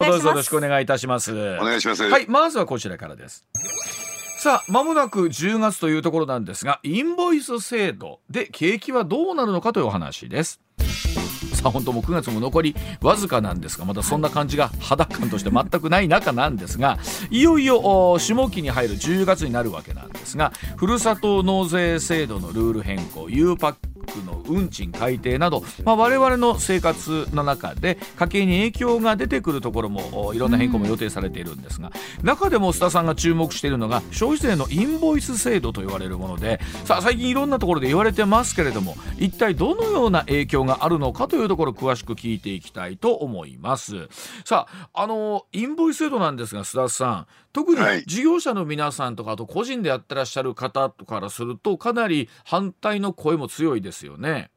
どうぞよろしくお願いいたします。お願いします。はいまずはこちらからです。さあ間もなく10月というところなんですがインボイス制度で景気はどうなるのかというお話です。さあ本当もう9月も残りわずかなんですがまだそんな感じが肌感として全くない中なんですがいよいよお下期に入る10月になるわけなんですがふるさと納税制度のルール変更 U パックの運賃改定など、まあ、我々の生活の中で家計に影響が出てくるところもいろんな変更も予定されているんですが、中でも須田さんが注目しているのが消費税のインボイス制度と言われるものでさあ最近いろんなところで言われてますけれども一体どのような影響があるのかというところ詳しく聞いていきたいと思います。さああのインボイス制度なんですが須田さん特にはい事業者の皆さんとかあと個人でやってらっしゃる方からするとかなり反対の声も強いですよね。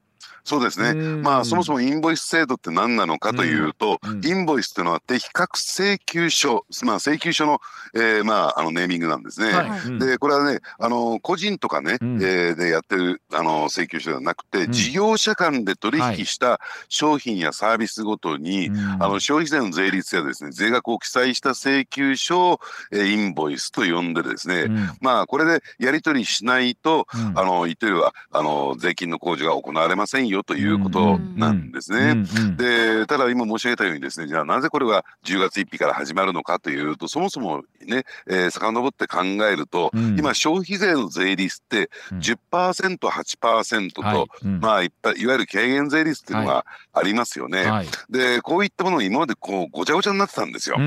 そうですね。うん。まあそもそもインボイス制度って何なのかというと、うん。うんインボイスっていうのは適格請求書、まあ請求書の、えーまああのネーミングなんですね。はい。うん。でこれはねあの個人とかね、うん。えーでやってるあの請求書ではなくて、うん。事業者間で取引した商品やサービスごとに、うん。あの消費税の税率やですね税額を記載した請求書を、えーインボイスと呼んでですね、うん。まあこれでやり取りしないと、うん。あの言ってみればあの税金の控除が行われませんよということなんですね。でただ今申し上げたようにですねじゃあなぜこれが10月1日から始まるのかというとそもそもね、えー、遡って考えると、うん。今消費税の税率ってうん。10%8% と、はい。うん。まあいっぱいいわゆる軽減税率っていうのがありますよね。はい。でこういったものが今までこうごちゃごちゃになってたんですよ。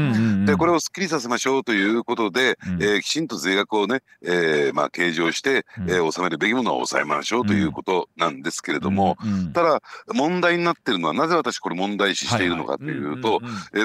でこれをすっきりさせましょうということで、うん。えーきちんと税額をね、えーまあ、計上して、うん。えー納めるべきものは納めましょうということなんですけれども、うん。うんただ問題になっているのはなぜ私これ問題視しているのかというと、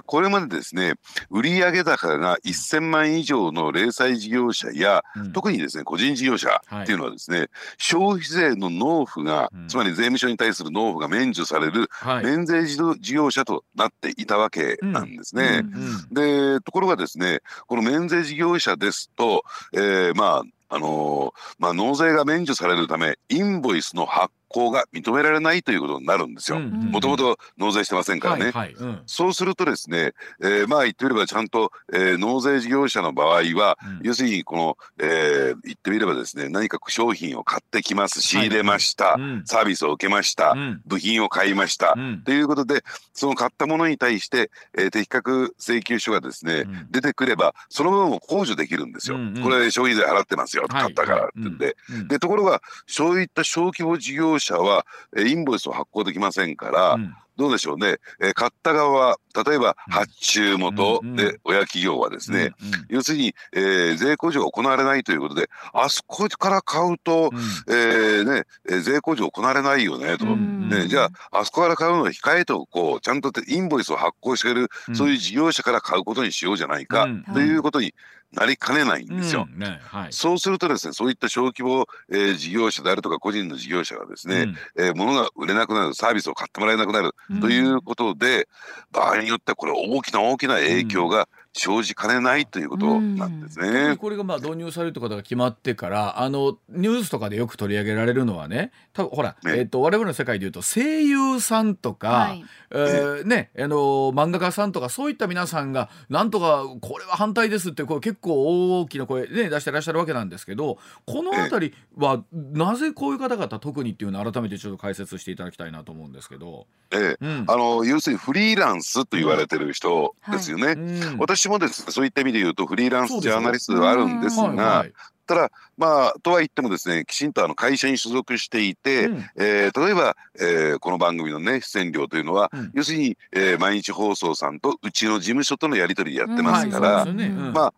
これまでですね売上高が1000万以上の零細事業者や特にですね個人事業者っていうのはですね、消費税の納付が、うん。つまり税務署に対する納付が免除されるはい。免税事業者となっていたわけなんですね。でところがですねこの免税事業者ですと、えーまああのーまあ、納税が免除されるためインボイスの発行が認められないということになるんですよ。うんもともと納税してませんからね。はいはい。うん。そうするとですね、えーまあ言ってみればちゃんと、えー納税事業者の場合は、うん。要するにこの、えー言ってみればですね何か商品を買ってきます。仕入れました、うん。サービスを受けました、うん。部品を買いました、うん。ということでその買ったものに対して、えー適格請求書がですね、うん。出てくればその分を控除できるんですよ。うんうん。これ消費税払ってますよ、はい。買ったからって言うん。でところがそういった小規模事業者は、えーインボイスを発行できませんから、うん。どうでしょうね、えー買った側は例えばうん。発注元うんうんで親企業はですね、うんうん。要するに、えー税控除が行われないということであそこから買うと、えーねえー税控除行われないよねと。うんね、じゃああそこから買うのは控えておこう。ちゃんとインボイスを発行している、うん。そういう事業者から買うことにしようじゃないか、うん。ということになりかねないんですよ。うんねはい。そうするとですねそういった小規模、えー事業者であるとか個人の事業者がですね、うん。えー物が売れなくなるサービスを買ってもらえなくなるということで、場合によってはこれ大きな大きな影響が生じかねないということなんですね。これがまあ導入されるってことが決まってからあのニュースとかでよく取り上げられるのはね多分ほら、ね。えっと我々の世界でいうと声優さんとか、はい。えーねあの漫画家さんとかそういった皆さんがなんとかこれは反対ですってこう結構大きな声、ね、出してらっしゃるわけなんですけどこの辺りはなぜこういう方々特にっていうのを改めてちょっと解説していただきたいなと思うんですけど。ええ。うん。あの要するにフリーランスと言われてる人ですよね。うん。私もですねそういった意味で言うとフリーランスジャーナリストではあるんですが、はいはい。ただまあとは言ってもですねきちんとあの会社に所属していて、うん。えー例えば、えーこの番組のね出演料というのは、うん。要するに、えー毎日放送さんとうちの事務所とのやり取りでやってますかはいら、そうですよね。うん。まあ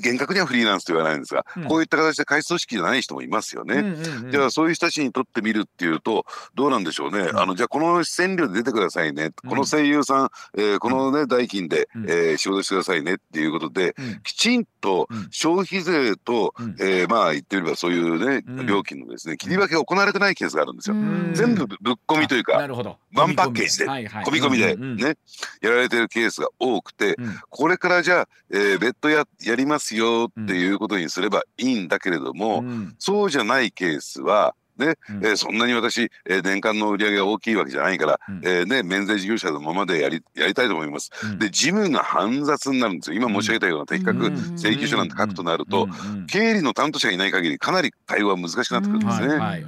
厳格にはフリーランスと言わないんですが、うん。こういった形で会社組織じゃない人もいますよね。うんうんうん。じゃあそういう人たちにとってみるっていうとどうなんでしょうね、うん。あのじゃあこの出演料で出てくださいね、うん。この声優さん、えーこのね代金で、うん。えー仕事してくださいねっていうことでうん。きちんとうん。消費税と、うん。えーまあ言ってみればそういうね、うん。料金のですね切り分けが行われてないケースがあるんですよ。ん。全部ぶっ込みというかあなるほど。ワンパッケージではいはい。込み込みでねやられてるケースが多くてうん。これからじゃあ、えー別途ややりますよっていうことにすればいいんだけれども、うん。そうじゃないケースはね、うん。えーそんなに私、えー年間の売り上げが大きいわけじゃないから、うん。えーね、免税事業者のままでやりやりたいと思います。うん。で事務が煩雑になるんですよ。今申し上げたような的確うん。請求書なんて書くとなると、経理の担当者がいない限りかなり対応は難しくなってくるんですね。はいはい。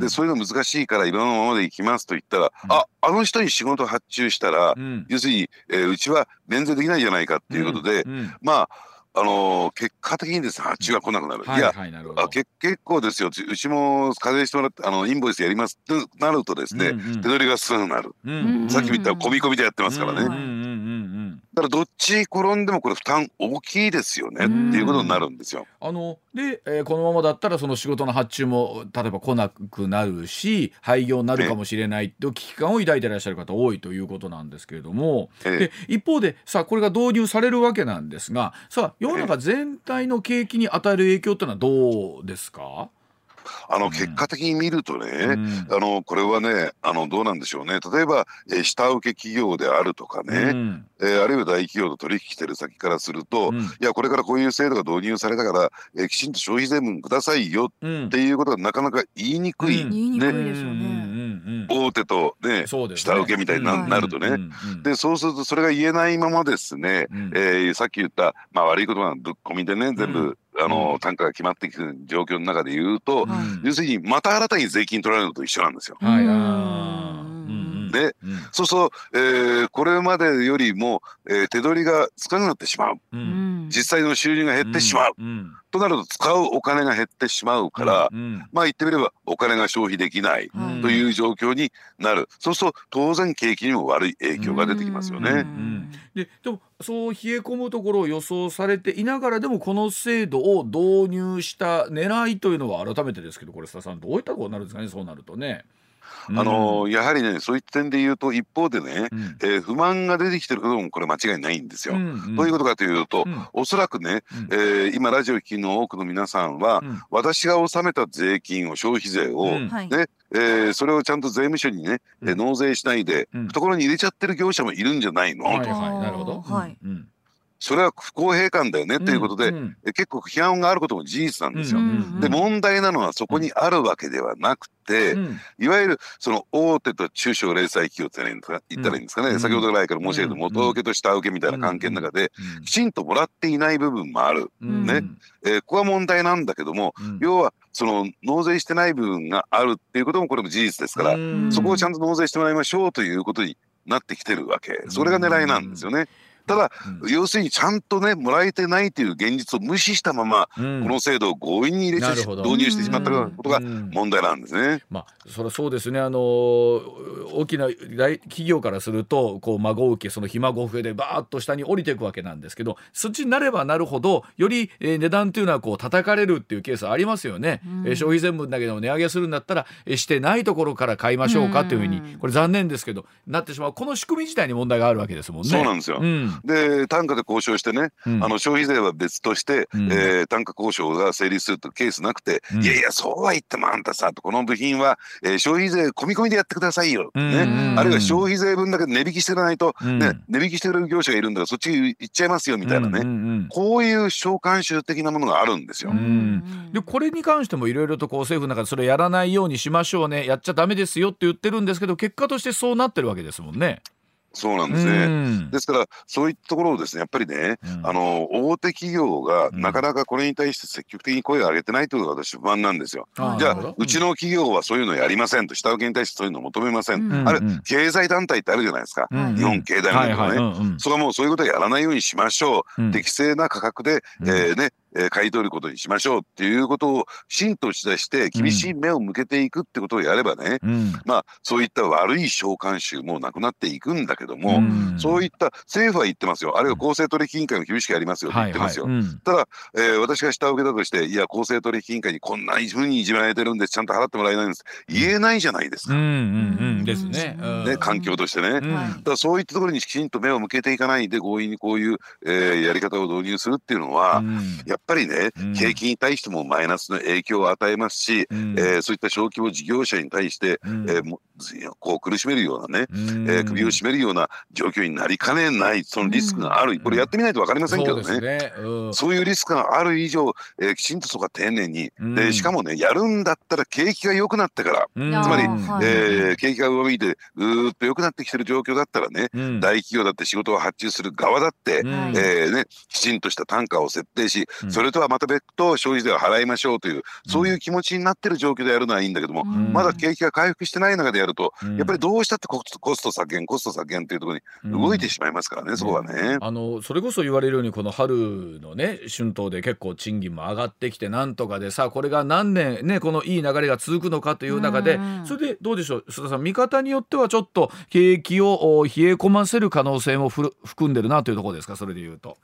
でそういうの難しいから今のままでいきますと言ったら、うん。ああの人に仕事発注したら、うん。要するに、えーうちは免税できないじゃないかっていうことで、うん。まああのー結果的にですね発注が来なくなる。はいいやはいあけ結構ですよ。うちも課税してもらってあのインボイスやりますってなるとですね、うんうん。手取りがすぐなる、うんさっきも言った込み込みでやってますからね、うんうだんうんうんからどっち転んでもこれ負担大きいですよねっていうことになるんですよ。あので、えーこのままだったらその仕事の発注も例えば来なくなるし廃業になるかもしれないって危機感を抱いていらっしゃる方多いということなんですけれども、ええ。で一方でさあこれが導入されるわけなんですがさあ世の中全体の景気に与える影響っていうのはどうですか、あのうん。結果的に見るとね、うん。あのこれはねあのどうなんでしょうね。例えば、えー下請け企業であるとかうね、ん。えーあるいは大企業と取引してる先からすると、うん。いやこれからこういう制度が導入されたから、えーきちんと消費税分くださいようん。っていうことがなかなか言いにくい、ね。うんうんうん大手とねそうですね。下請けみたいにな,、るとね、でそうするとそれが言えないままですね、うん。えーさっき言った、まあ、悪いことはぶっ込みでね全部、あのうん。単価が決まってきてる状況の中で言うと、はい要するにまた新たに税金取られるのと一緒なんですよ。はいうんあーうん。そうそう、えーこれまでよりも、えー手取りが少なくなってしまう。うん。実際の収入が減ってしまう、うん。となると使うお金が減ってしまうから、うん。まあ言ってみればお金が消費できないはいという状況になる、そうすると当然景気にも悪い影響が出てきますよね。ん。ででもそう冷え込むところを予想されていながらでもこの制度を導入した狙いというのは改めてですけどこれ須田さんどういったことになるんですかねそうなるとね。あのーやはりねそういった点で言うと一方でね、うん。えー不満が出てきてることもこれ間違いないんですよ。うんどういうことかというと、うん。おそらくね、うん。えー今ラジオを聴きの多くの皆さんは、うん。私が納めた税金を消費税を、うん。はい。ねえーそれをちゃんと税務署にね、えーうん納税しないで、うん。懐に入れちゃってる業者もいるんじゃないの、はいはい。なるほど。はい。うんそれは不公平感だよねっていうことで、うん。え結構批判があることも事実なんですよ。うんで問題なのはそこにあるわけではなくて、うん。いわゆるその大手と中小零細企業って言ったらいいんですかね、うん。先ほど来から申し上げたうん元請けと下請けみたいな関係の中で、うん。きちんともらっていない部分もある、うん。ね。えーここは問題なんだけども、うん。要はその納税してない部分があるっていうこともこれも事実ですから、うん。そこをちゃんと納税してもらいましょうということになってきてるわけ。それが狙いなんですよね。ただうん。要するにちゃんとねもらえてないという現実を無視したまま、うん。この制度を強引に入れて導入してしまったことがうん。問題なんですね。まあ、それはそうですね、あの大きな大企業からするとこう孫受けそのひ孫増えでバーッと下に降りていくわけなんですけどそっちになればなるほどより、えー値段というのはこう叩かれるっていうケースありますよね、うん。えー消費税分だけでも値上げするんだったら、えーしてないところから買いましょうかというふうにうん。これ残念ですけどなってしまう。この仕組み自体に問題があるわけですもんね。そうなんですよ。うんで単価で交渉してね、うん。あの消費税は別として、うん。えー単価交渉が成立するというケースなくて、うん。いやいやそうは言ってもあんたさとこの部品は、えー消費税込み込みでやってくださいよ、うんね。うんあるいは消費税分だけ値引きしていかないと、うん。ね、値引きしてくれる業者がいるんだからそっち行っちゃいますよみたいなね、うんうんこういう召喚集的なものがあるんですよ。んでこれに関してもいろいろとこう政府の中でそれやらないようにしましょうね。やっちゃダメですよって言ってるんですけど結果としてそうなってるわけですもんね。そうなんですね、うん。ですからそういったところをですねやっぱりね、うん。あの大手企業がうん。なかなかこれに対して積極的に声を上げてないというのが私不安なんですよ。じゃあうちの企業はそういうのやりませんと下請けに対してそういうのを求めません、うん。あれうん経済団体ってあるじゃないですか、うん日本経済はい団体とかね、はいうんうん。それはもうそういうことはやらないようにしましょう、うん。適正な価格で、うん。えーねえー買い取ることにしましょうっていうことをきちんと打ち出して厳しい目を向けていくってことをやればね、うん。まあそういった悪い召喚集もなくなっていくんだけども、うん。そういった政府は言ってますよ。あるいは公正取引委員会も厳しくやりますよって言ってますよ。はいはい。うん。ただ、えー私が下請けだとして、いや、公正取引委員会にこんなふうにいじめられてるんです、ちゃんと払ってもらえないんです、言えないじゃないですか、うんうんうん。ですね。うん。ね、環境としてね。だからそういったところにきちんと目を向けていかないで、強引にこういう、えーやり方を導入するっていうのは、うん。やっぱりね、うん。景気に対してもマイナスの影響を与えますし、うん。えーそういった小規模事業者に対して、うん。えーもこう苦しめるようなね、うん。えー首を絞めるような状況になりかねないそのリスクがある、うん。これやってみないと分かりませんけどね。そうね。うん。そういうリスクがある以上、えーきちんとそこは丁寧に、うん。でしかもねやるんだったら景気が良くなってから、うん。つまり、えー景気が上向いてぐーっと良くなってきてる状況だったらね、うん。大企業だって仕事を発注する側だって、えーね、きちんとした単価を設定し、うん。それとはまた別途消費税を払いましょうという、そういう気持ちになってる状況でやるのはいいんだけども、うん。まだ景気が回復してない中でやると、うん。やっぱりどうしたってコストコスト削減コスト削減っていうところに動いてしまいますからね、そこはね。あのそれこそ言われるようにこの春のね春闘で結構賃金も上がってきてなんとかでさこれが何年ねこのいい流れが続くのかという中でうん。それでどうでしょう？須田さん見方によってはちょっと景気をお冷え込ませる可能性も含んでるなというところですか？それで言うと。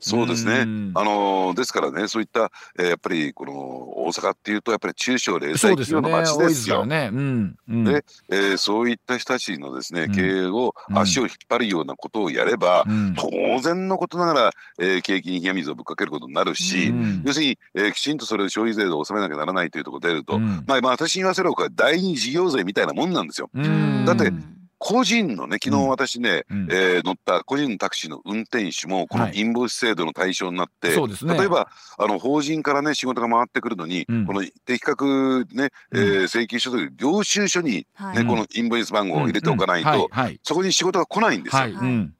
そうですね。うん。あのーですからね、そういった、えーやっぱりこの大阪っていうとやっぱり中小零細企業の街ですすからね。うんうん。でえーそういった人たちのですね、うん。経営をうん。足を引っ張るようなことをやれば、うん。当然のことながら、えー景気に冷や水をぶっかけることになるし、うん。要するに、えーきちんとそれを消費税で納めなきゃならないというところが出ると、うん。まあ、まあ私に言わせればこれ第二事業税みたいなもんなんですよ。うん。だって個人のね昨日私ね、うん。えー乗った個人のタクシーの運転手もこのはい。インボイス制度の対象になって、そうですね。例えばあの法人からね仕事が回ってくるのに、うん。この的確ね、えー請求書という領収書に、ねはい。このインボイス番号を入れておかないと、うん。はい。はい。そこに仕事が来ないんですよ。はい。うん。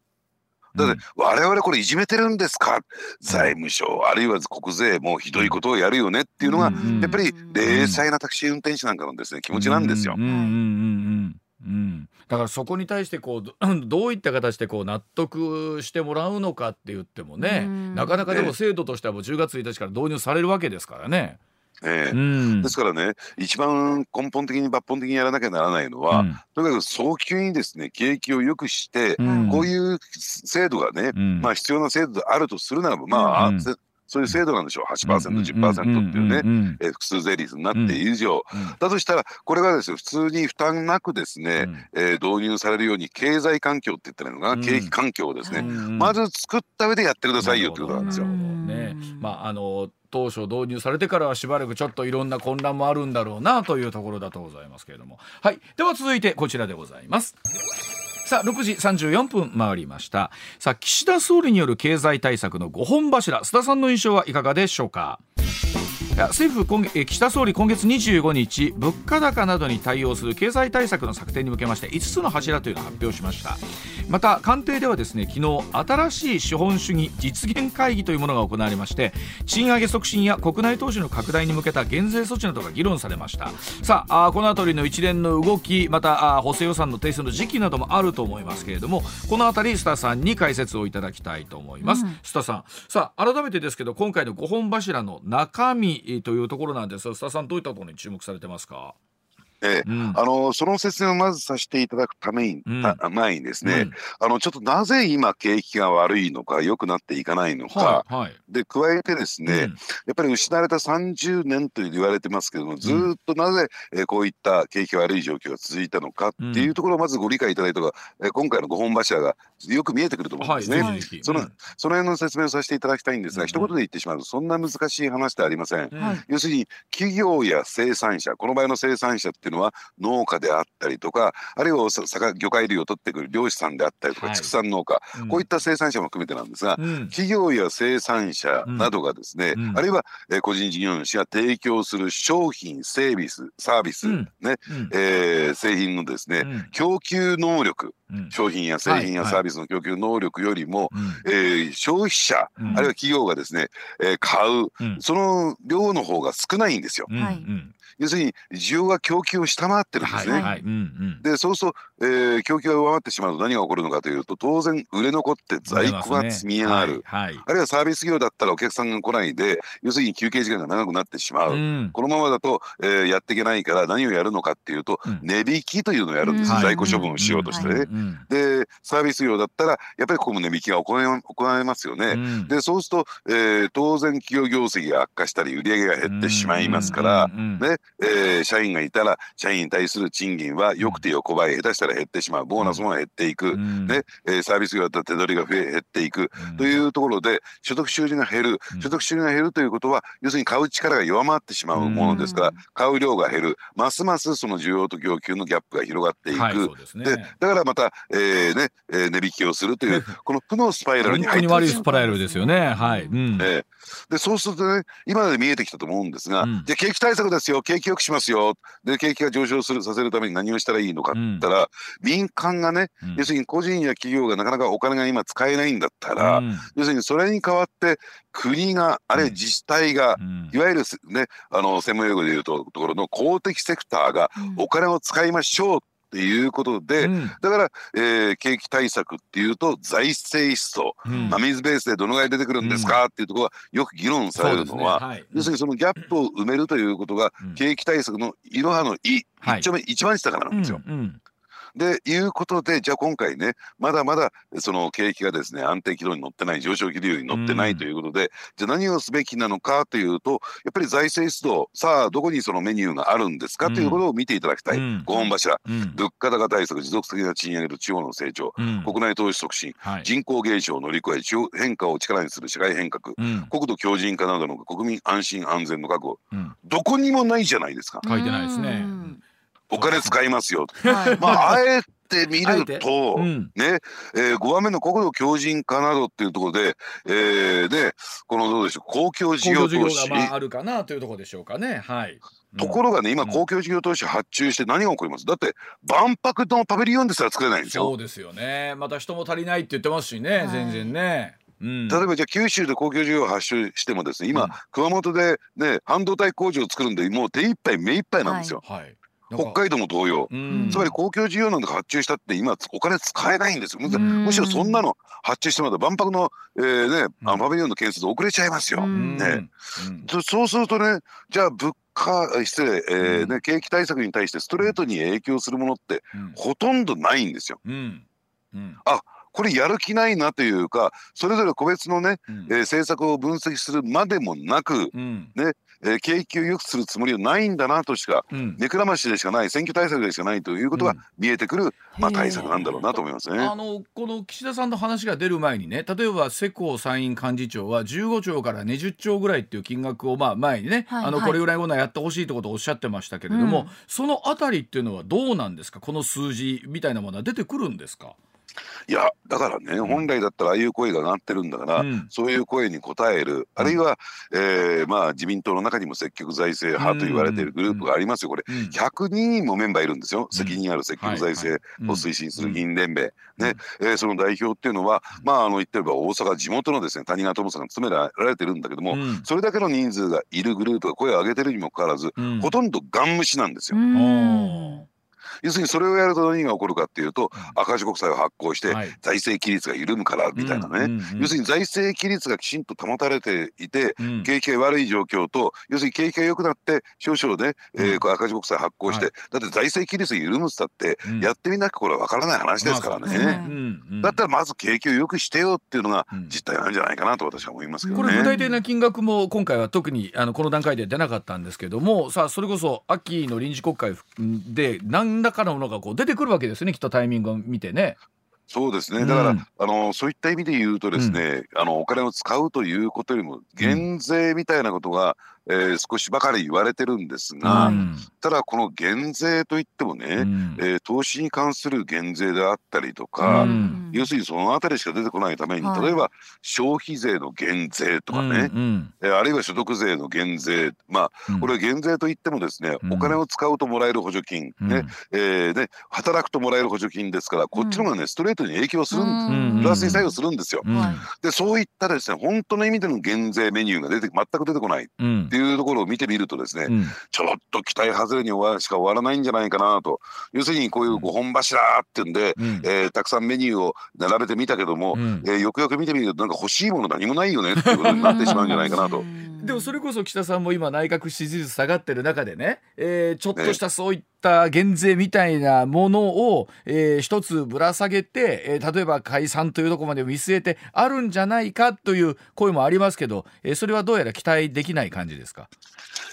だって我々これいじめてるんですか？財務省あるいは国税もひどいことをやるよねっていうのが、うん。やっぱり零細なタクシー運転手なんかのですね気持ちなんですよ。う。ん。うん。うん。うん。うんだからそこに対してこうど どういった形でこう納得してもらうのかって言ってもねうん。なかなかでも制度としてはもう10月1日から導入されるわけですからね。ええ。うん。ですからね一番根本的に抜本的にやらなきゃならないのは、とにかく早急にですね景気を良くして、うん。こういう制度がね、うん。まあ必要な制度であるとするならばまあ、うん。せそういう制度なんでしょう。8%、10%っていうね、ね。えー複数税率になっている以上、うんだとしたらこれがですね普通に負担なくですね、うん。えー導入されるように経済環境って言ったらいいのかな、うん。景気環境をですね、うんまず作った上でやってくださいよってことなんですよ。ね。まああの当初導入されてからはしばらくちょっといろんな混乱もあるんだろうなというところだとございますけれども。はい。では続いてこちらでございますさあ6時34分回りました。さあ岸田総理による経済対策の5本柱須田さんの印象はいかがでしょうか？政府今月え岸田総理今月25日物価高などに対応する経済対策の策定に向けまして5つの柱というのを発表しました。また官邸ではですね昨日新しい資本主義実現会議というものが行われまして賃上げ促進や国内投資の拡大に向けた減税措置などが議論されました。さあこの辺りの一連の動きまた補正予算の提出の時期などもあると思いますけれどもこの辺り須田さんに解説をいただきたいと思います、うん。須田さん。さあ改めてですけど今回の5本柱の中身えーというところなんですが須田さんどういったところに注目されてますか、ええうん。あのその説明をまずさせていただくために、うん。た前にですね、うん。あのちょっとなぜ今景気が悪いのか良くなっていかないのか、はいはい。で加えてですね、うん。やっぱり失われた30年と言われてますけどもずーっとなぜ、えーこういった景気が悪い状況が続いたのかっていうところをまずご理解いただいた方が、えー今回の5本柱がよく見えてくると思うんはいですね。ぜひぜひそのうん。その辺の説明をさせていただきたいんですが、うん。一言で言ってしまうとそんな難しい話ではありません。要するに企業や生産者この場合の生産者っていうのは農家であったりとかあるいはさ魚魚介類を取ってくる漁師さんであったりとか、はい。畜産農家、こういった生産者も含めてなんですが、うん。企業や生産者などがですね、うん。あるいは、えー個人事業主が提供する商品セービスサービス、うん。ねうん。えー製品のですね、うん。供給能力うん。商品や製品やはいサービスの供給能力よりも、うん。えー消費者、うん。あるいは企業がですね、えー買ううん。その量の方が少ないんですよ。うん。はい。うん要するに需要が供給を下回ってるんですね。はい。はい。うんうん。でそうすると、えー供給が上回ってしまうと何が起こるのかというと当然売れ残って在庫が積み上がる、はい。はい。あるいはサービス業だったらお客さんが来ないで要するに休憩時間が長くなってしまう、うん。このままだと、えーやっていけないから何をやるのかっていうと、うん。値引きというのをやるんです、うん在庫処分をしようとしてね。でサービス業だったらやっぱりここも値引きが行え行われますよね。うん。でそうすると、えー当然企業業績が悪化したり売り上げが減ってしまいますから、うんうん。ねえー社員がいたら社員に対する賃金は良くて横ばい下手したら減ってしまう。ボーナスも減っていく、うん。ねえーサービス業だったら手取りが増え減っていく。というところで所得収入が減る。うん。所得収入が減るということは要するに買う力が弱まってしまうものですからうん買う量が減る。ますますその需要と供給のギャップが広がっていく、はいですね。でだからまた、えーねえー値引きをするというこの負のスパイラルにに入って悪いスパライルですよね。はい、うん。ええでそうするとね今まで見えてきたと思うんですが、うん。じゃあ景気対策ですよ。景気良くしますよ。で景気が上昇するさせるために何をしたらいいのかって言ったら、民間がね、うん。要するに個人や企業がなかなかお金が今使えないんだったら、うん。要するにそれに代わって国があるいは自治体が、うん。いわゆるすねあの専門用語で言うとところの公的セクターがうん。お金を使いましょうっていうことで、うん。だから、えー景気対策っていうと財政出動、うん。まあ、水ベースでどのぐらい出てくるんですかっていうところがよく議論されるのは、ね。はい。要するにそのギャップを埋めるということが、うん。景気対策のいろはのい、はい。一丁目一番下からなんですよ。うん。うんでいうことでじゃあ今回ねまだまだその景気がですね安定軌道に乗ってない上昇気流に乗ってないということで、じゃあ何をすべきなのかというとやっぱり財政出動さあどこにそのメニューがあるんですかということを見ていただきたい、うん。5本柱。うん。物価高対策持続的な賃上げと地方の成長、うん。国内投資促進はい。人口減少を乗り越え地方変化を力にする社会変革。うん。国土強靭化などの国民安心安全の確保。うん。どこにもないじゃないですか。書いてないですね。うんお金使いますよ。はい。まああえて見ると、うん。ね、えー、5番目の国土強靭化などっていうところで、えー、でこのどうでしょう公共事業投資。ああるかなというところでしょうかね。はい。ところがね今うん。公共事業投資発注して何が起こります？だって万博のパビリオンですら作れないんですよ。そうですよね。また人も足りないって言ってますしね、はい。全然ね、うん、例えばじゃあ九州で公共事業を発注してもですね今、うん。熊本でね半導体工場を作るんでもう手一杯目一杯なんですよ、はい北海道も同様、うん。つまり公共事業なんか発注したって今お金使えないんですよ。むしろそんなの発注してまだ万博の,、えーね、パビリオンの建設遅れちゃいますよ。うん。ね。そそうするとねじゃあ物価あ失礼、えーうん。ね、景気対策に対してストレートに影響するものってうん。ほとんどないんですよ。うん。うん。これやる気ないなというかそれぞれ個別のね、うん。えー政策を分析するまでもなく、うんえー景気を良くするつもりはないんだなとしかうん。目くらましでしかない選挙対策でしかないということがうん。見えてくる、まあ、へー。対策なんだろうなと思いますね。あのこの岸田さんの話が出る前にね例えば世耕参院幹事長は15兆から20兆ぐらいっていう金額をまあ前にね、あのはいはいこれぐらいのやってほしいってことをおっしゃってましたけれども、うんそのあたりっていうのはどうなんですかこの数字みたい。なものは出てくるんですか、いやだからね、本来だったらああいう声が上がってるんだから、うん。そういう声に応える。あるいは、えーまあ、自民党の中にも積極財政派と言われているグループがありますよこれ。うん。102人もメンバーいるんですよ、責任ある積極財政はいを推進する議員連盟、うん。ねえーその代表っていうのは、まあ、あの言ってれば大阪地元のですね谷川智さんが務められてるんだけども、うん。それだけの人数がいるグループが声を上げてるにもかかわらず、うん。ほとんどガン無視なんですよ。うん要するにそれをやると何が起こるかっていうと、赤字国債を発行してはい。財政規律が緩むからみたいなね、要するに財政規律がきちんと保たれていて、うん。景気が悪い状況と要するに景気が良くなって少々ね、えー赤字国債発行して、はだって財政規律が緩むっつったって、うん。やってみなきゃこれは分からない話ですからね。だったらまず景気を良くしてよっていうのがうん。実態なんじゃないかなと私は思いますけどね。これ具体的な金額も今回は特にあのこの段階で出なかったんですけどもさあそれこそ秋の臨時国会で何らかのものがこう出てくるわけですよね。きっとタイミングを見てね。そうですね。だから、うん。あのそういった意味で言うとですね、あのお金を使うということよりも減税みたいなことが、えー少しばかり言われてるんですが、うんただこの減税といってもね、うん。えー投資に関する減税であったりとか、うん。要するにそのあたりしか出てこないために、はい。例えば消費税の減税とかね、うんえーあるいは所得税の減税まあうん。これは減税といってもですね、うん。お金を使うともらえる補助金、うん。ねえーね働くともらえる補助金ですからこっちの方がねストレートに影響するんプラスに作用するんですよ。でそういったですね本当の意味での減税メニューが出て全く出てこないいうところを見てみるとですね、うん。ちょっと期待外れに終わしか終わらないんじゃないかなと。要するにこういう5本柱っていうんで、うん。えーたくさんメニューを並べてみたけども、うん。えーよくよく見てみるとなんか欲しいもの何もないよねっていうことになってしまうんじゃないかなと。でもそれこそ岸田さんも今内閣支持率下がってる中でね、えーちょっとしたそういった減税みたいなものを、えー一つぶら下げて、えー例えば解散というところまで見据えてあるんじゃないかという声もありますけど、えーそれはどうやら期待できない感じですか？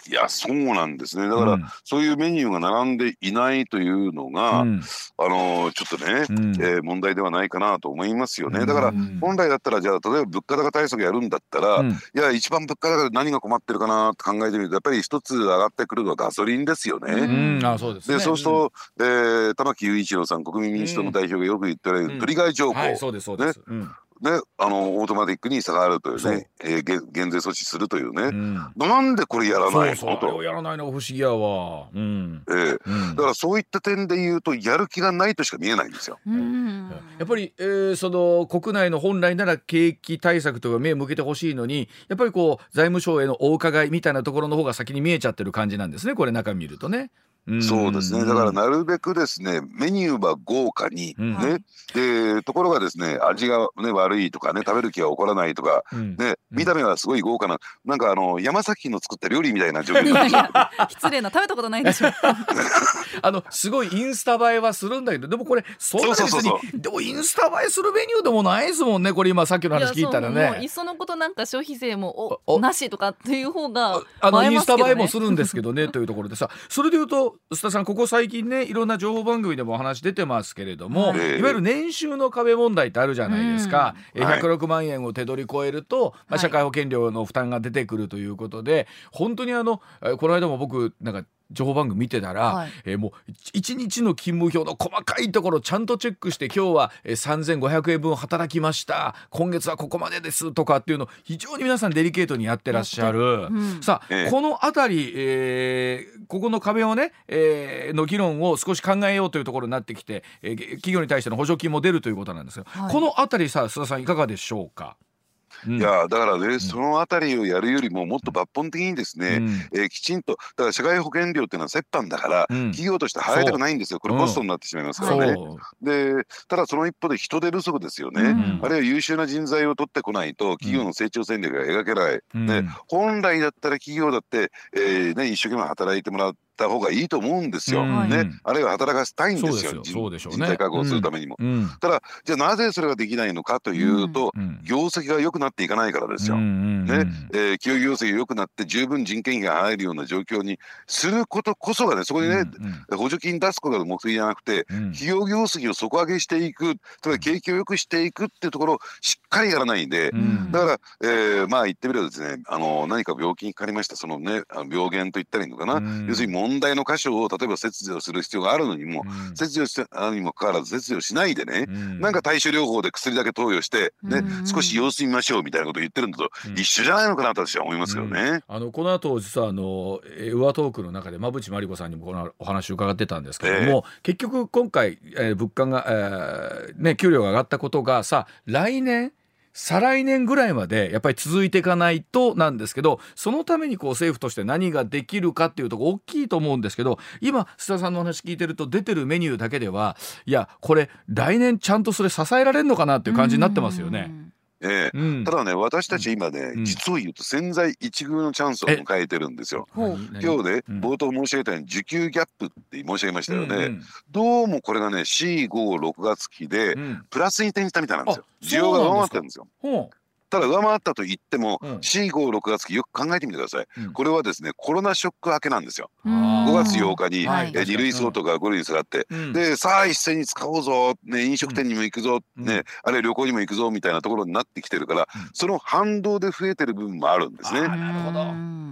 いやそうなんですね。だから、うん。そういうメニューが並んでいないというのが、うん。あのちょっとね、うん。えー問題ではないかなと思いますよね、うん。だからうん本来だったらじゃあ例えば物価高対策やるんだったら、うん。いや一番物価高で何が困ってるかなって考えてみるとやっぱり一つ上がってくるのはガソリンですよね。うん。あそうですね。でそうすると、えー玉木雄一郎さん国民民主党の代表がよく言ってる、うん。トリガー条項、はいそうですそうです、うんね、あのオートマティックに差があるというね、えー減減税措置するというね、うん。なんでこれやらないの？とそうそう。あれを。やらないのが不思議やわ。うん、えー。うん。だからそういった点で言うとやる気がないとしか見えないんですよ。うん。やっぱり、えーその国内の本来なら景気対策とか目を向けてほしいのにやっぱりこう財務省へのお伺いみたいなところの方が先に見えちゃってる感じなんですねこれ中見るとね。んそうですね。だからなるべくですね、メニューは豪華に、うんね、でところがですね、味がね悪いとかね、食べる気が起こらないとか、うん。ね、見た目はすごい豪華な、なんかあの山崎の作った料理みたいな状況。失礼な食べたことないでしょ。あのすごいインスタ映えはするんだけどでもこれそんなに別そうそうそう。にでもインスタ映えするメニューでもないですもんねこれ今さっきの話聞いたらいやそうもういっね。そのことなんか消費税もおなしとかっていう方があのインスタ映えますけどね。映えもするんですけどねというところでさそれでいうと須田さんここ最近ねいろんな情報番組でもお話出てますけれども、はい。ええ。いわゆる年収の壁問題ってあるじゃないですか、えはい106万円を手取り超えると、まあ、はい社会保険料の負担が出てくるということで本当にあのえーこの間も僕なんか情報番組見てたら、はい。えーもう一日の勤務表の細かいところちゃんとチェックして今日はえー3500円分働きました。今月はここまでですとかっていうのを非常に皆さんデリケートにやってらっしゃる。うんさあ、ええ。この辺り、えーここの壁をね、えーの議論を少し考えようというところになってきて、えー企業に対しての補助金も出るということなんですが、はい。この辺りさ須田さんいかがでしょうか、うん。いやだからね、そのあたりをやるよりももっと抜本的にですね、うん。えーきちんとだから社会保険料っていうのは折半だから、うん。企業として払いたくないんですよ。これコストになってしまいますからね。でただその一方で人手不足ですよね、うん。あるいは優秀な人材を取ってこないと企業の成長戦略が描けない、うん。ね、本来だったら企業だって、えーね、一生懸命働いてもらった方がいいと思うんですよ、うん。ね、あるいは働かせたいんですよ。そうですよ。人そうでしょうね。人材確保するためにも。うん。ただじゃあなぜそれができないのかというと、うん。業績が良くなっていかないからですよ。うんうんね。えー企業業績が良くなって十分人件費が入るような状況にすることこそがねそこにね、補助金出すことが目的じゃなくて企業業績を底上げしていくつまり景気を良くしていくっていうところをしっかりやらないんで、うん。だから、えーまあ言ってみればですねあの何か病気にかかりました。そのね病原と言ったらいいのかな、うん。要するに問題の箇所を例えば切除する必要があるのにも、うん。切除したにもかかわらず切除しないでね、うん。なんか対処療法で薬だけ投与して、ねうん。少し様子見ましょうみたいなことを言ってるのとうん。一緒じゃないのかなと私は思いますよね。あのこの後実はあのえー上トークの中で馬淵真理子さんにもこのお話を伺ってたんですけれども、結局今回、えー物価が、えーね給料が上がったことがさ来年再来年ぐらいまでやっぱり続いていかないとなんですけどそのためにこう政府として何ができるかっていうとこ大きいと思うんですけど今須田さんのお話聞いてると出てるメニューだけではいやこれ来年ちゃんとそれ支えられるのかなっていう感じになってますよね。ええ。うん。ただね私たち今ね、うん。実を言うと潜在一遇のチャンスを迎えてるんですよ。今日ね、うん。冒頭申し上げたように需給ギャップって申し上げましたよね、うんうん。どうもこれがね456月期でうん。プラスに転じたみたいなんですよ。あ需要が上回ってるんですよ。ほただ上回ったと言っても、うん。456月期よく考えてみてください、うん。これはですねコロナショック明けなんですよ。あー。5月8日に、はい。え2類相当が5類に下がって、うん。でさあ一斉に使おうぞ、ね、飲食店にも行くぞ、うん。ね、あるいは旅行にも行くぞみたいなところになってきてるから、うん。その反動で増えてる部分もあるんですね。あなるほど。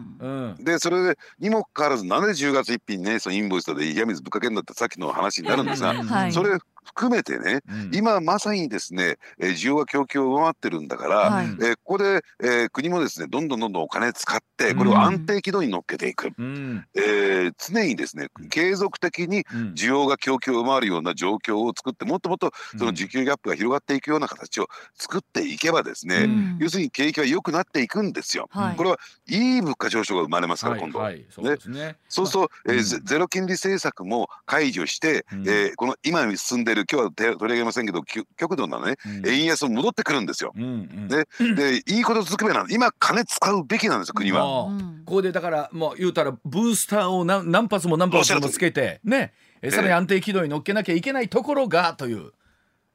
でそれでにもかかわらずなんで10月1日にねそのインボイスで嫌水ぶっかけんだってさっきの話になるんですが、うんはいそれ含めてねうん。今まさにですね、えー需要が供給を上回ってるんだから、はい。えーここで、えー国もですねどんどんどんどんお金使ってこれを安定軌道に乗っけていく、うん。えー常にですね継続的にうん。需要が供給を上回るような状況を作ってもっともっとその需給ギャップが広がっていくような形を作っていけばですね、うん。要するに景気が良くなっていくんですよ。はい。これはいい物価上昇が生まれますから、今度は。はい。はいそうですね。そうすると、えーうん。ゼゼロ金利政策も解除して、うん。えーこの今進んでる今日は手取り上げませんけどき極度なね、うん。円安も戻ってくるんですよ。うんうん。ねでいいことずくめなんで今金使うべきなんですよ国は。もううん。ここでだからもう言うたらブースターを何何発も何発もつけてね。えさらに安定軌道に乗っけなきゃいけないところがという、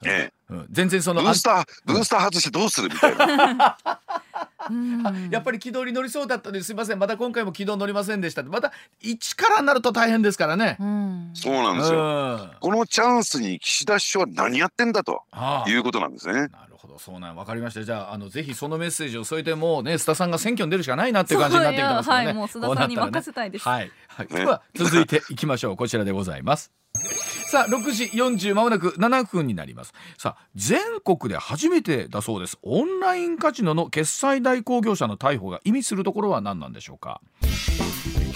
えうん全然そのブースターブースター外してどうするみたいな。うん。やっぱり軌道に乗りそうだったのですいません。また今回も軌道乗りませんでした。また一からになると大変ですからね。うんそうなんですよ。うん。このチャンスに岸田首相は何やってんだということなんですね。なるほどそうなんわかりました。じゃああのぜひそのメッセージを添えてもうね須田さんが選挙に出るしかないなっていう感じになってきてますからね。はいもう須田さんに任せたいです。ねはい、はい、ね。では続いていきましょう。こちらでございますさあ6時40まもなく7分になります。さあ全国で初めてだそうです。オンラインカジノの決済代行業者の逮捕が意味するところは何なんでしょうか。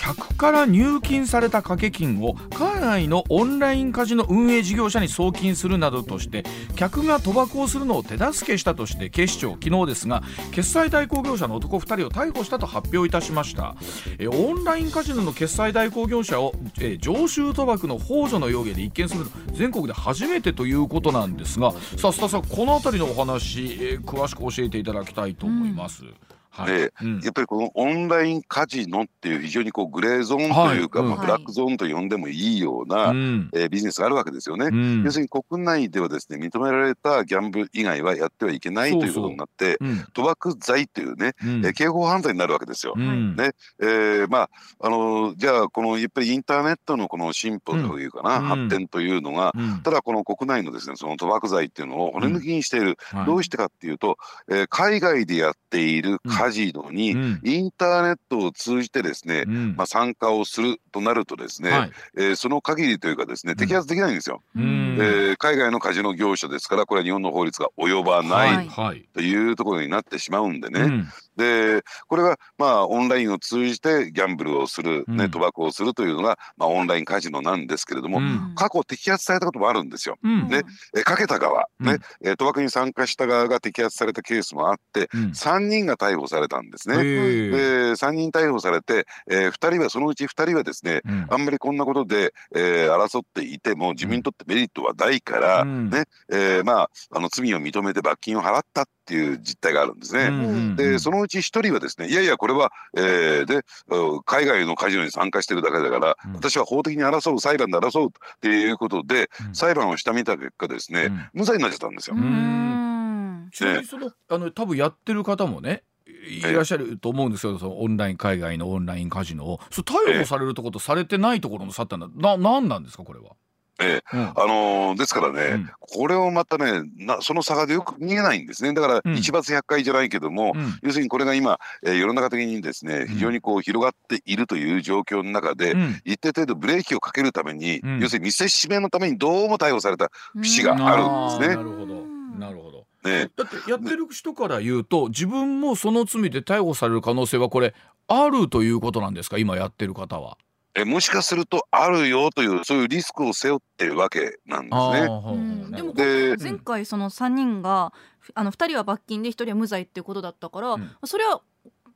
客から入金された掛け金を海外のオンラインカジノ運営事業者に送金するなどとして客が賭博をするのを手助けしたとして警視庁昨日ですが決済代行業者の男2人を逮捕したと発表いたしました。えオンラインカジノの決済代行業者をえ常習賭博の幇助の容疑で一見するの全国で初めてということなんですがさあ須田さんこの辺りのお話、えー詳しく教えていただきたいと思います。はい。でうん。やっぱりこのオンラインカジノっていう非常にこうグレーゾーンというか、はい。うん。まあ、ブラックゾーンと呼んでもいいような、うん。えービジネスがあるわけですよね。うん。要するに国内ではですね認められたギャンブル以外はやってはいけないということになってうん賭博罪というね、うん。えー刑法犯罪になるわけですよ。うん。ね。えーまああのーじゃあこのやっぱりインターネットのこの進歩というかな、うん。発展というのが、うん。ただこの国内のですねその賭博罪っていうのを骨抜きにしている、はい。どうしてかっていうと、えー海外でやっているカジノに、うん。インターネットを通じてですね、うん。まあ、参加をするとなるとですね、はい。えーその限りというかですね摘発できないんですよ、うん。えー海外のカジノ業者ですからこれは日本の法律が及ばなはいい。はい。というところになってしまうんでね、うんでこれがまあオンラインを通じてギャンブルをする、ねうん。賭博をするというのが、まあ、オンラインカジノなんですけれども、うん。過去摘発されたこともあるんですよ。うん。ね。えーかけた側、ねうん。えー賭博に参加した側が摘発されたケースもあってうん。3人が逮捕されたんですね。へでー3人逮捕されて、え2人はそのうち2人はですねうん。あんまりこんなことで、えー争っていても自分にとってメリットはないから、うん。ね。えーまあ、あの罪を認めて罰金を払ったっていう実態があるんですね。うんでそのうち1人はですねいやいやこれは、えーでうん海外のカジノに参加してるだけだから、うん。私は法的に争う裁判で争うっていうことで、うん。裁判をしたみた結果ですね、うん。無罪になっちゃったんですよ。うん。ちなみにそのあの多分やってる方もねいらっしゃると思うんですけどそのオンライン海外のオンラインカジノを。そう逮捕されるところとされてないところの差ってのはななんなんですかこれは？ええ。うん。あのーですからね、うん。これをまたねなその差がよく見えないんですね。だからうん。一罰百回じゃないけども、うん。要するにこれが今、えー世の中的にですね非常にこう広がっているという状況の中で、うん。一定程度ブレーキをかけるために、うん。要するに見せしめのためにどうも逮捕された節があるんですね。なるほど。なるほど。ねだってやってる人から言うと自分もその罪で逮捕される可能性はこれあるということなんですか？今やってる方は。えもしかするとあるよというそういうリスクを背負ってるわけなんですね。うん。でもで前回その3人があの2人は罰金で1人は無罪っていうことだったから、うん。それは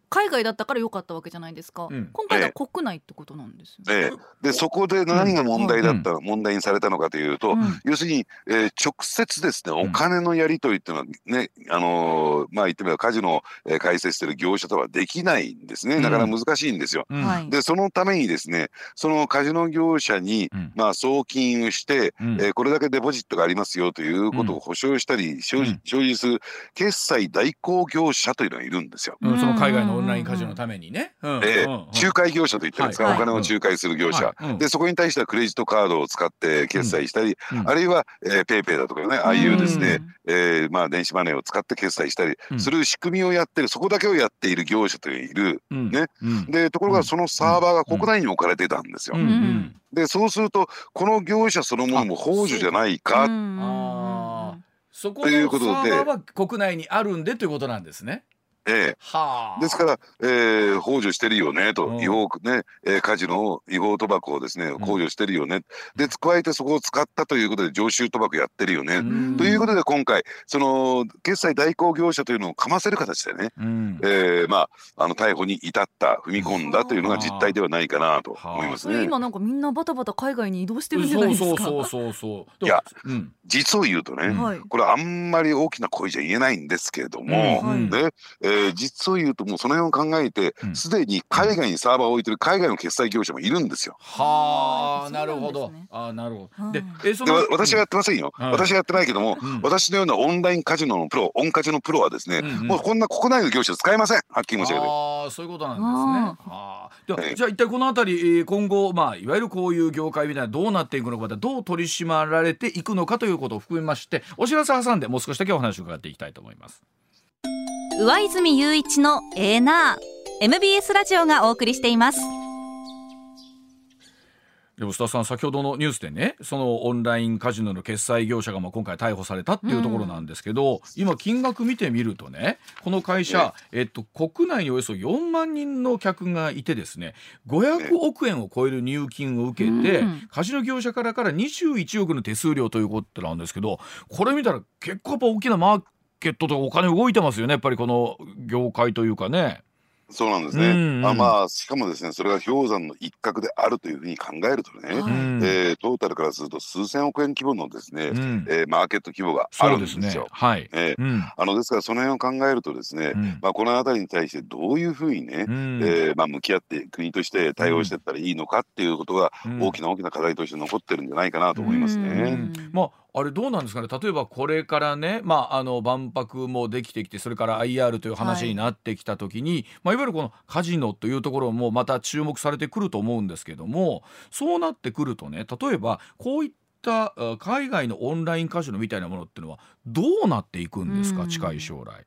海外だったから良かったわけじゃないですか、うん。今回は国内ってことなんですよね。ええ。でそこで何が問題だった、問題にされたのかというと、うん。要するに、えー直接ですねうん。お金のやり取りっていうのはね、あのーまあ言ってみればカジノを、えー開設している業者とはできないんですね。なかなか難しいんですよ。でそのためにですねそのカジノ業者に、うん。まあ、送金をして、うん。えーこれだけデポジットがありますよということを保証したり、生じうん。生じする決済代行業者というのがいるんですよ。うん。その海外のオンラインカジノのためにね。うん。えーうん。うん。仲介業者と言ってるんですか、はい。お金を仲介する業者、でそこに対してはクレジットカードを使って決済したり、うんあるいは、えー、ペイペイだとかねああいうですね、うん。えーまあ、電子マネーを使って決済したりうん。する仕組みをやってるそこだけをやっている業者というのがいる。うん。ね。うん。でところうん。がそのサーバーが国内に置かれてたんですよ。うん。うん。でそうするとこの業者そのものも幇助じゃないか、そこのというサことでーバーは国内にあるんでということなんですね。えはあ。えですから、えー、幇助してるよねと、うん。違法ね、えーカジノを違法賭博をですね幇助してるよね、で加えてそこを使ったということで常習賭博やってるよね、ん。ということで今回その決済代行業者というのをかませる形でね、うん。えー、まああの逮捕に至った踏み込んだというのが実態ではないかなと思いますね。今なんかみんなバタバタ海外に移動してるんじゃないですか。そうそうそうそう。いや実を言うとね。これあんまり大きな声じゃ言えないんですけれども、はいねえー実を言うともうその辺を考えてうん。すで、に海外にサーバーを置いてる海外の決済業者もいるんですよ。はあなるほど。あなるほうんどでえそでのわ私はやってませんよ、はい私はやってないけども、うん。私のようなオンラインカジノのプロオンカジノプロはですね、うんうん。もうこんな国内の業者使えません。はっきり申し上げて。ああそういうことなんですね。あ。ーではええじゃあ一体このあたりえー今後まあいわゆるこういう業界みたいなどうなっていくのかどう取り締まられていくのかということを含めましてお知らせ挟んでもう少しだけお話を伺っていきたいと思います。上泉雄一のエーナー。MBS ラジオがお送りしています。でも須田さん先ほどのニュースでねそのオンラインカジノの決済業者がまあ今回逮捕されたっていうところなんですけど、今金額見てみるとねこの会社、えっと、国内におよそ4万人の客がいてですね500億円を超える入金を受けて、うん。カジノ業者からから21億の手数料ということなんですけどこれ見たら結構やっぱ大きなマーケットとかお金動いてますよね。やっぱりこの業界というかね。そうなんですね、うんうん。あまあしかもですねそれが氷山の一角であるというふうに考えるとね、はいうん。えートータルからすると数千億円規模のですね、うん。えーマーケット規模があそるうんですねですよ。はい、えーうん。あのですからその辺を考えるとですね、うん。まあ、この辺りに対してどういうふうにね、うん。えーまあ、向き合って国として対応していったらいいのかっていうことがうん。大きな大きな課題として残ってるんじゃないかなと思いますね。うん。まああれどうなんですかね？例えばこれからね、まあ、あの万博もできてきてそれから IR という話になってきた時に、いまあ、いわゆるこのカジノというところもまた注目されてくると思うんですけどもそうなってくるとね例えばこういったあ海外のオンラインカジノみたいなものっていうのはどうなっていくんですか、うん。近い将来。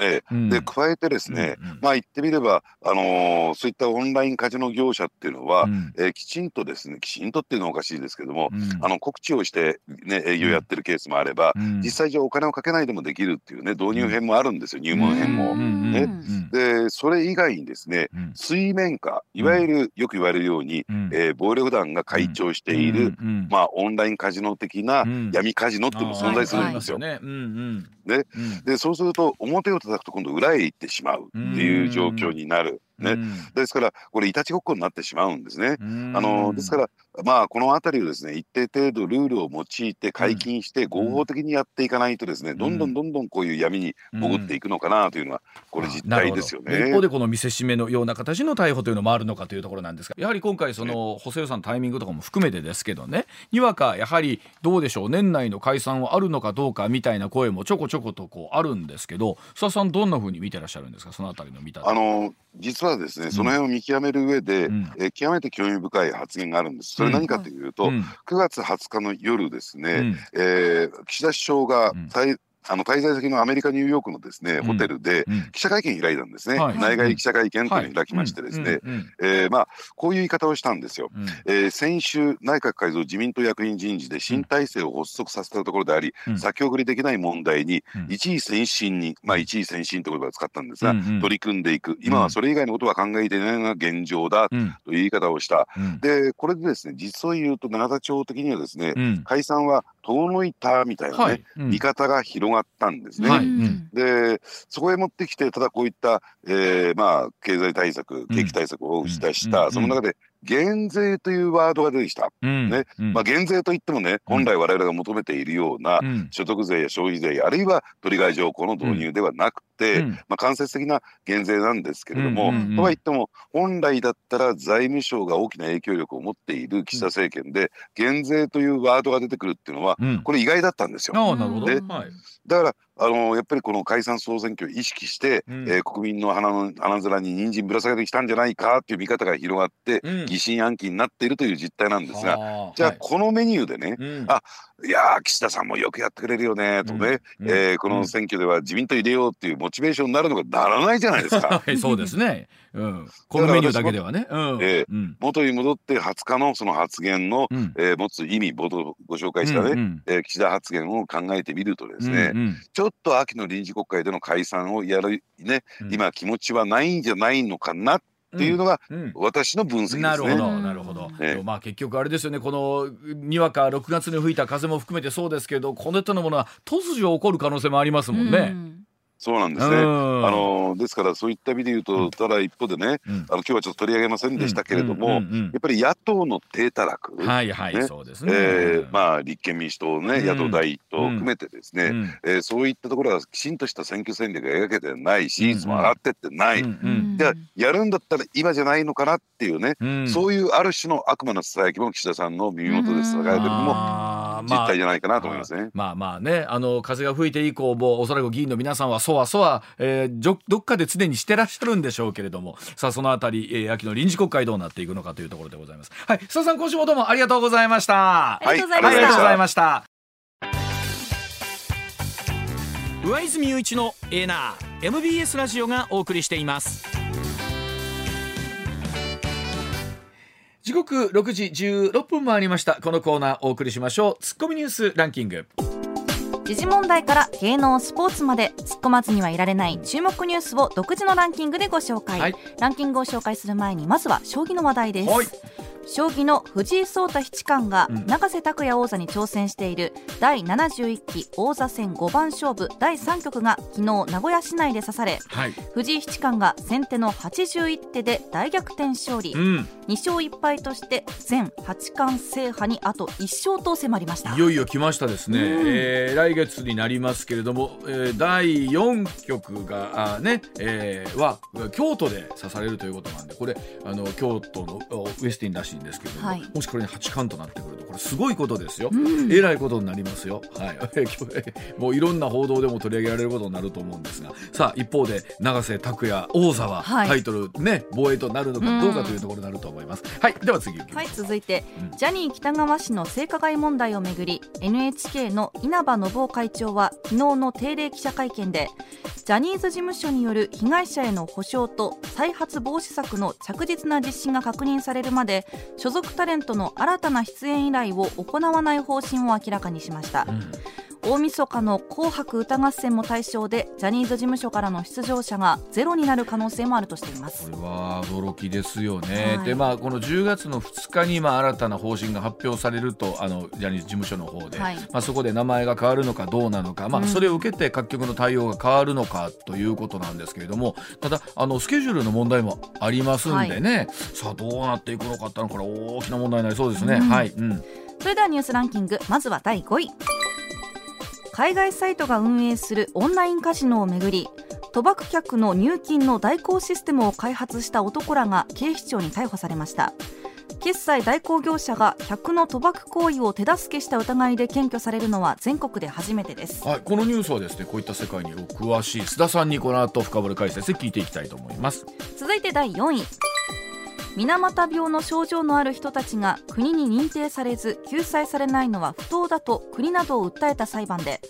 えうん。ーで加えてですね、うんうん。まあ言ってみれば、あのーそういったオンラインカジノ業者っていうのは、うん。えーきちんとですねきちんとっていうのはおかしいですけども、うん。あの告知をして、ね、営業やってるケースもあれば、うん。実際上お金をかけないでもできるっていうね導入編もあるんですよ、入門編も。ね。うん。でそれ以外にですねうん。水面下いわゆるよく言われるように、うん。えー暴力団が会長している、まあ、オンラインカジノ的なうん。闇カジノっていうのも存在するんですよ。でそうすると表を叩くと今度裏へ行ってしまうっていう状況になる。ね、うんですからこれいたちごっこになってしまうんですね。うんあのですからまあこの辺りをですね一定程度ルールを用いて解禁して合法的にやっていかないとですね、どんどんどんどんこういう闇に潜っていくのかなというのはこれ実態ですよね。一方でこの見せしめのような形の逮捕というのもあるのかというところなんですがやはり今回その補正予算のタイミングとかも含めてですけどねにわかやはりどうでしょう年内の解散はあるのかどうかみたいな声もちょこちょことこうあるんですけど須田さんどんなふうに見てらっしゃるんですか？そのあたりの見たあの実はですねその辺を見極める上で、うん。えー極めて興味深い発言があるんです。それ何かというと、うん。9月20日の夜ですね、うん。えー岸田首相がうん。滞あの滞在先のアメリカ・ニューヨークのですね、ん。ホテルでうん。記者会見開いたんですね、はい。内外記者会見というのを開きましてですね、えーまあ、こういう言い方をしたんですよ。うん。えー先週、内閣改造自民党役員人事で新体制を発足させたところであり、うん。先送りできない問題にうん。一位先進に、まあ、一位先進という言葉を使ったんですが、うんうん。取り組んでいく、今はそれ以外のことは考えていないのが現状だうん。という言い方をした。うん。で、これでですね、実を言うと永田町的にはですね、うん。解散は遠のいたみたいなね、はい。うん。見方が広がったんですね。はい。うん。でそこへ持ってきてただこういった、えーまあ、経済対策景気対策を打ち出した、うん。その中で減税というワードが出てきた、うん。ね。うん。まあ、減税といってもね本来我々が求めているようなうん。所得税や消費税あるいはトリガー条項の導入ではなくて、うん。まあ、間接的な減税なんですけれども、とはいっても本来だったら財務省が大きな影響力を持っている岸田政権で減税というワードが出てくるっていうのはうん。これ意外だったんですよ。ではい。だからあのやっぱりこの解散総選挙を意識して、うん。えー国民の鼻の鼻面に人参ぶら下げてきたんじゃないかっていう見方が広がって、うん。疑心暗鬼になっているという実態なんですが、はじゃあはい。このメニューでね、うん。あいやー岸田さんもよくやってくれるよねとね、うんえーこの選挙では自民党入れようっていうモチベーションになるのかならないじゃないですか。はい、そうですね。うん、このメニューだけではね。うん、ええうん、元に戻って20日のその発言の、うん、えー持つ意味冒頭ご紹介したね、うんえー岸田発言を考えてみるとですうんね、うん。ちょっと秋の臨時国会での解散をやるね、うん。今気持ちはないんじゃないのかなっていうのがうん私の分析ですね。なるほど、うんなるほど。えまあ結局あれですよね。このにわか6月に吹いた風も含めてそうですけど、この手のものは突如起こる可能性もありますもんね。そうなんですね。あのですからそういった意味で言うと、ただ一方でね、うん、あの今日はちょっと取り上げませんでしたけれども、やっぱり野党の低たらく、はいはい、ね、そうですね。えー、まあ立憲民主党ね、野党第一党を含めてですね、うん、えー、そういったところはきちんとした選挙戦略が描けてない支持率も上がってってない。じゃやるんだったら今じゃないのかなっていうね、そういうある種の悪魔のさやきも岸田さんの耳元で伝えてるのも実態じゃないかなと思いますね。まあまあね、あの風が吹いて以降もおそらく議員の皆さんはそわそわ、えー、どっかで常にしてらっしゃるんでしょうけれどもさあそのあたり、えー、秋の臨時国会どうなっていくのかというところでございます。はい須田さん今週もどうもありがとうございました。ありがとうございました、上泉雄一のエーナー MBS ラジオがお送りしています時刻6時16分もありました。このコーナーお送りしましょう。ツッコミニュースランキング。時事問題から芸能スポーツまで。突っ込まずにはいられない。注目ニュースを独自のランキングでご紹介、はい、ランキングを紹介する前にまずは将棋の話題です、はい将棋の藤井聡太七冠が永瀬拓矢王座に挑戦している第71期王座戦五番勝負第3局が昨日名古屋市内で指され、はい、藤井七冠が先手の81手で大逆転勝利、うん、2勝1敗として全八冠制覇にあと1勝と迫りました。いよいよ来ましたですね、うん、えー、来月になりますけれども、えー、第4局があね、えー、は京都で指されるということなんでこれあの京都のウエスティンらしいんですけれども、はい、もしこれに八冠となってくるとこれすごいことですよ、うん、えらいことになりますよ。はい。もういろんな報道でも取り上げられることになると思うんですが。さあ一方で永瀬拓矢王座はタイトルね、防衛となるのかどうかというところになると思います、はい。では次はい続いて、うん、ジャニー喜多川氏の性加害問題をめぐり NHK の稲葉信夫会長は昨日の定例記者会見でジャニーズ事務所による被害者への補償と再発防止策の着実な実施が確認されるまで所属タレントの新たな出演依頼を行わない方針を明らかにしました。うん大晦日の紅白歌合戦も対象でジャニーズ事務所からの出場者がゼロになる可能性もあるとしています。これは驚きですよね、はい、でまあこの10月の2日にまあ新たな方針が発表されるとあのジャニーズ事務所の方で、はい、まあそこで名前が変わるのかどうなのか、まあ、それを受けて各局の対応が変わるのかということなんですけれどもただあのスケジュールの問題もありますんでね、はい、さあどうなっていくのかってのこれ大きな問題になりそうですね、うん、はい、うん、それではニュースランキングまずは第5位海外サイトが運営するオンラインカジノをめぐり賭博客の入金の代行システムを開発した男らが警視庁に逮捕されました。決済代行業者が客の賭博行為を手助けした疑いで検挙されるのは全国で初めてです、はい、このニュースはですねこういった世界にお詳しい須田さんにこの後深掘り解説で聞いていきたいと思います。続いて第4位水俣病の症状のある人たちが国に認定されず救済されないのは不当だと国などを訴えた裁判で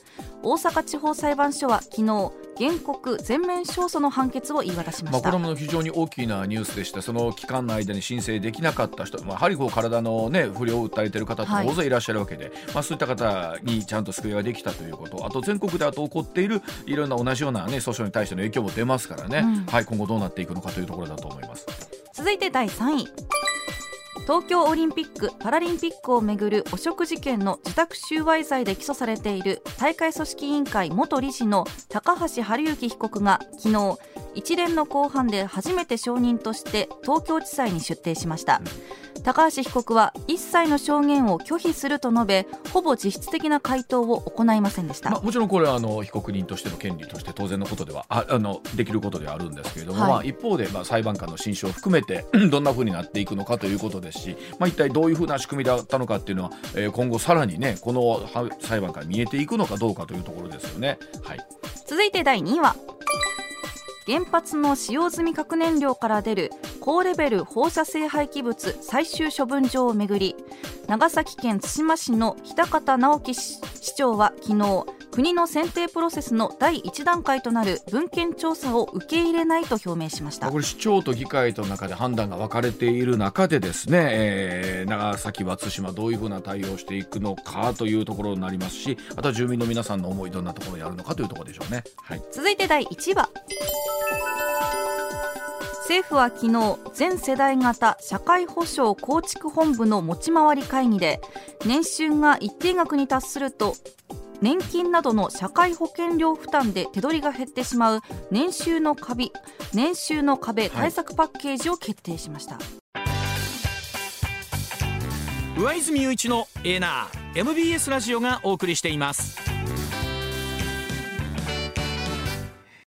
大阪地方裁判所は昨日原告全面勝訴の判決を言い渡しました、まあ、これも非常に大きなニュースでしてその期間の間に申請できなかった人、まあ、やはりこう体の、ね、不良を訴えている方って大勢い。らっしゃるわけで、はい、まあ、そういった方にちゃんと救いができたということ。あと全国であと起こっているいろんな同じような、ね、訴訟に対しての影響も出ますからね、うん、はい、今後どうなっていくのかというところだと思います。続いて第3位東京オリンピック・パラリンピックをめぐる汚職事件の自宅収賄罪で起訴されている大会組織委員会元理事の高橋治之被告が昨日一連の公判で初めて証人として東京地裁に出廷しました。高橋被告は一切の証言を拒否すると述べほぼ実質的な回答を行いませんでした、まあ、もちろんこれはあの被告人としての権利として当然のことではああのできることではあるんですけれども、はい、まあ、一方で、まあ、裁判官の心証を含めてどんなふうになっていくのかということですし、まあ、一体どういうふうな仕組みだったのかっていうのは、えー、今後さらにねこの裁判から見えていくのかどうかというところですよね。はい、続いて第2位は原発の使用済み核燃料から出る高レベル放射性廃棄物最終処分場をめぐり長崎県対馬市の日高直樹市長は昨日国の選定プロセスの第1段階となる文献調査を受け入れないと表明しました。これ市長と議会との中で判断が分かれている中でですね、えー、長崎は対馬どういうふうな対応をしていくのかというところになりますしあとは住民の皆さんの思いどんなところにあるのかというところでしょうね、はい、続いて第1話政府は昨日全世代型社会保障構築本部の持ち回り会議で年収が一定額に達すると年金などの社会保険料負担で手取りが減ってしまう年収の壁年収の壁対策パッケージを決定しました、はい上泉雄一のエナー MBS ラジオがお送りしています。